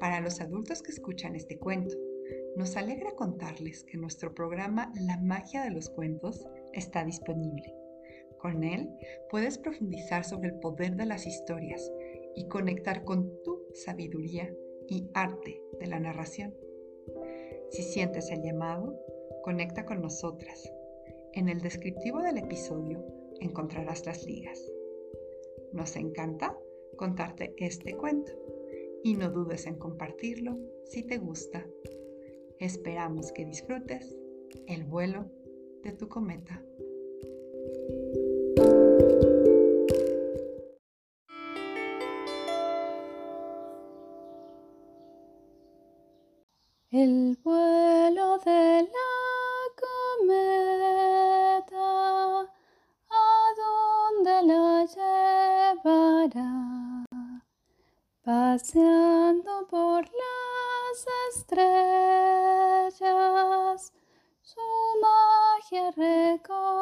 Para los adultos que escuchan este cuento, nos alegra contarles que nuestro programa La magia de los cuentos está disponible. Con él puedes profundizar sobre el poder de las historias y conectar con tu sabiduría y arte de la narración. Si sientes el llamado, conecta con nosotras. En el descriptivo del episodio encontrarás las ligas. Nos encanta contarte este cuento y no dudes en compartirlo si te gusta. Esperamos que disfrutes el vuelo de tu cometa. El vuelo estrellas, su magia recogerá.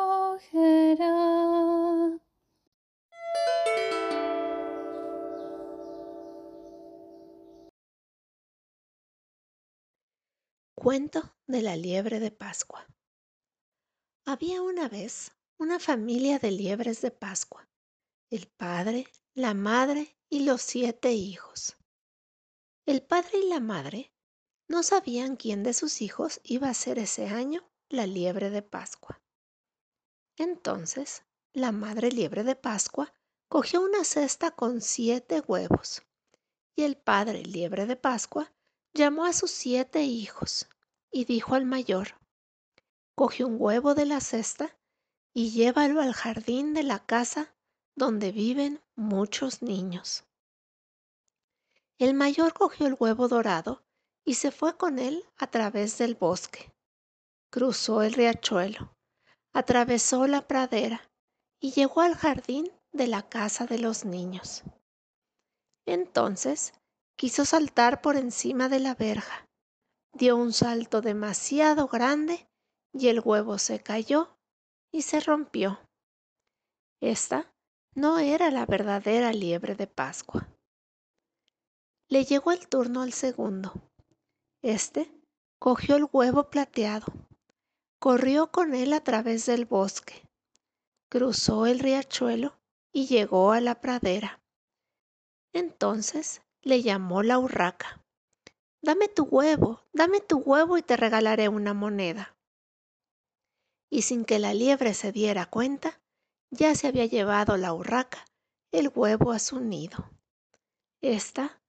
Cuento de la liebre de Pascua. Había una vez una familia de liebres de Pascua. El padre, la madre y los siete hijos. El padre y la madre no sabían quién de sus hijos iba a ser ese año la liebre de Pascua. Entonces, la madre liebre de Pascua cogió una cesta con siete huevos y el padre liebre de Pascua llamó a sus siete hijos y dijo al mayor, coge un huevo de la cesta y llévalo al jardín de la casa donde viven muchos niños. El mayor cogió el huevo dorado y se fue con él a través del bosque. Cruzó el riachuelo, atravesó la pradera y llegó al jardín de la casa de los niños. Entonces quiso saltar por encima de la verja. Dio un salto demasiado grande y el huevo se cayó y se rompió. Esta no era la verdadera liebre de Pascua. Le llegó el turno al segundo. Este cogió el huevo plateado, corrió con él a través del bosque, cruzó el riachuelo y llegó a la pradera. Entonces le llamó la urraca. Dame tu huevo, dame tu huevo y te regalaré una moneda. Y sin que la liebre se diera cuenta, ya se había llevado la urraca el huevo a su nido. Esta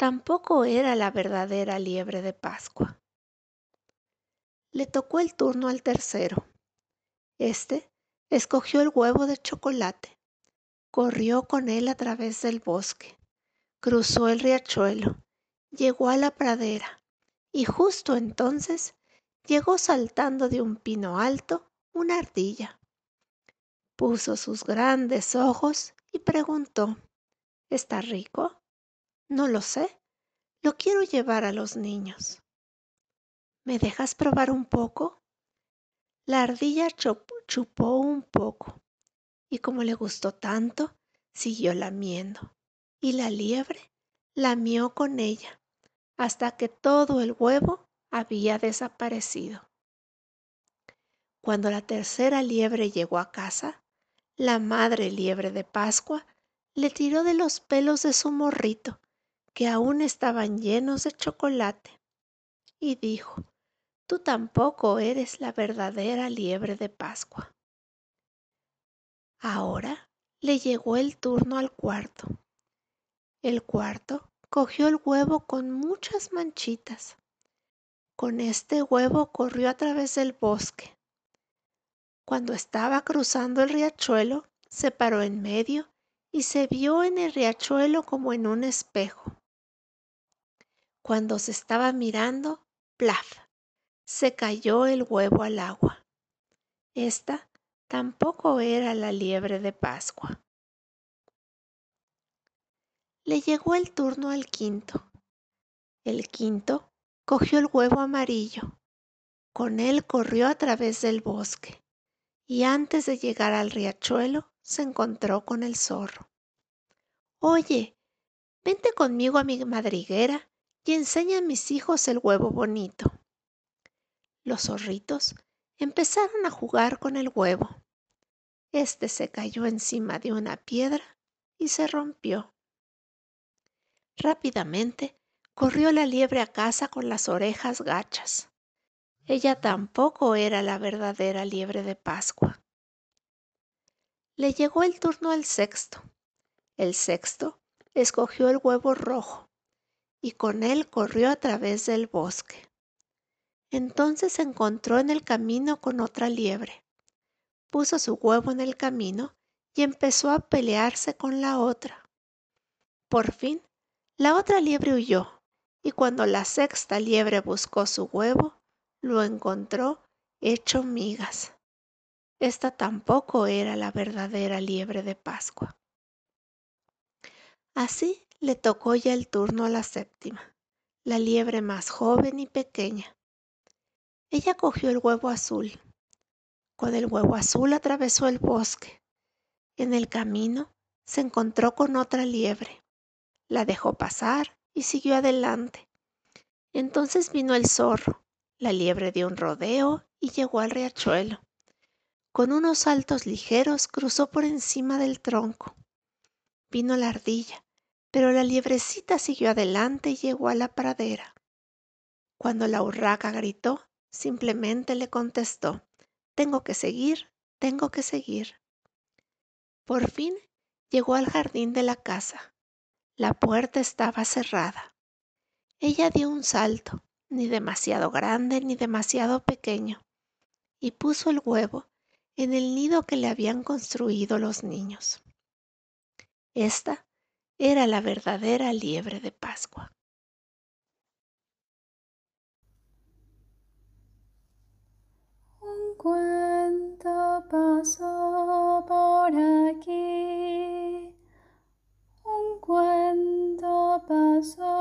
tampoco era la verdadera liebre de Pascua. Le tocó el turno al tercero. Este escogió el huevo de chocolate, corrió con él a través del bosque, cruzó el riachuelo, llegó a la pradera y justo entonces llegó saltando de un pino alto una ardilla puso sus grandes ojos y preguntó, ¿Está rico? No lo sé. Lo quiero llevar a los niños. ¿Me dejas probar un poco? La ardilla chupó un poco y como le gustó tanto, siguió lamiendo. Y la liebre lamió con ella hasta que todo el huevo había desaparecido. Cuando la tercera liebre llegó a casa, la madre liebre de Pascua le tiró de los pelos de su morrito, que aún estaban llenos de chocolate, y dijo, Tú tampoco eres la verdadera liebre de Pascua. Ahora le llegó el turno al cuarto. El cuarto cogió el huevo con muchas manchitas. Con este huevo corrió a través del bosque, cuando estaba cruzando el riachuelo, se paró en medio y se vio en el riachuelo como en un espejo. Cuando se estaba mirando, plaf, se cayó el huevo al agua. Esta tampoco era la liebre de Pascua. Le llegó el turno al quinto. El quinto cogió el huevo amarillo. Con él corrió a través del bosque y antes de llegar al riachuelo se encontró con el zorro. Oye, vente conmigo a mi madriguera y enseña a mis hijos el huevo bonito. Los zorritos empezaron a jugar con el huevo. Este se cayó encima de una piedra y se rompió. Rápidamente corrió la liebre a casa con las orejas gachas. Ella tampoco era la verdadera liebre de Pascua. Le llegó el turno al sexto. El sexto escogió el huevo rojo y con él corrió a través del bosque. Entonces se encontró en el camino con otra liebre. Puso su huevo en el camino y empezó a pelearse con la otra. Por fin, la otra liebre huyó, y cuando la sexta liebre buscó su huevo, lo encontró hecho migas. Esta tampoco era la verdadera liebre de Pascua. Así le tocó ya el turno a la séptima, la liebre más joven y pequeña. Ella cogió el huevo azul. Con el huevo azul atravesó el bosque. En el camino se encontró con otra liebre. La dejó pasar y siguió adelante. Entonces vino el zorro. La liebre dio un rodeo y llegó al riachuelo. Con unos saltos ligeros cruzó por encima del tronco. Vino la ardilla pero la liebrecita siguió adelante y llegó a la pradera. Cuando la urraca gritó, simplemente le contestó, Tengo que seguir, tengo que seguir. Por fin llegó al jardín de la casa. La puerta estaba cerrada. Ella dio un salto, ni demasiado grande ni demasiado pequeño, y puso el huevo en el nido que le habían construido los niños. Esta era la verdadera liebre de Pascua. Un cuento pasó por aquí, un cuento pasó.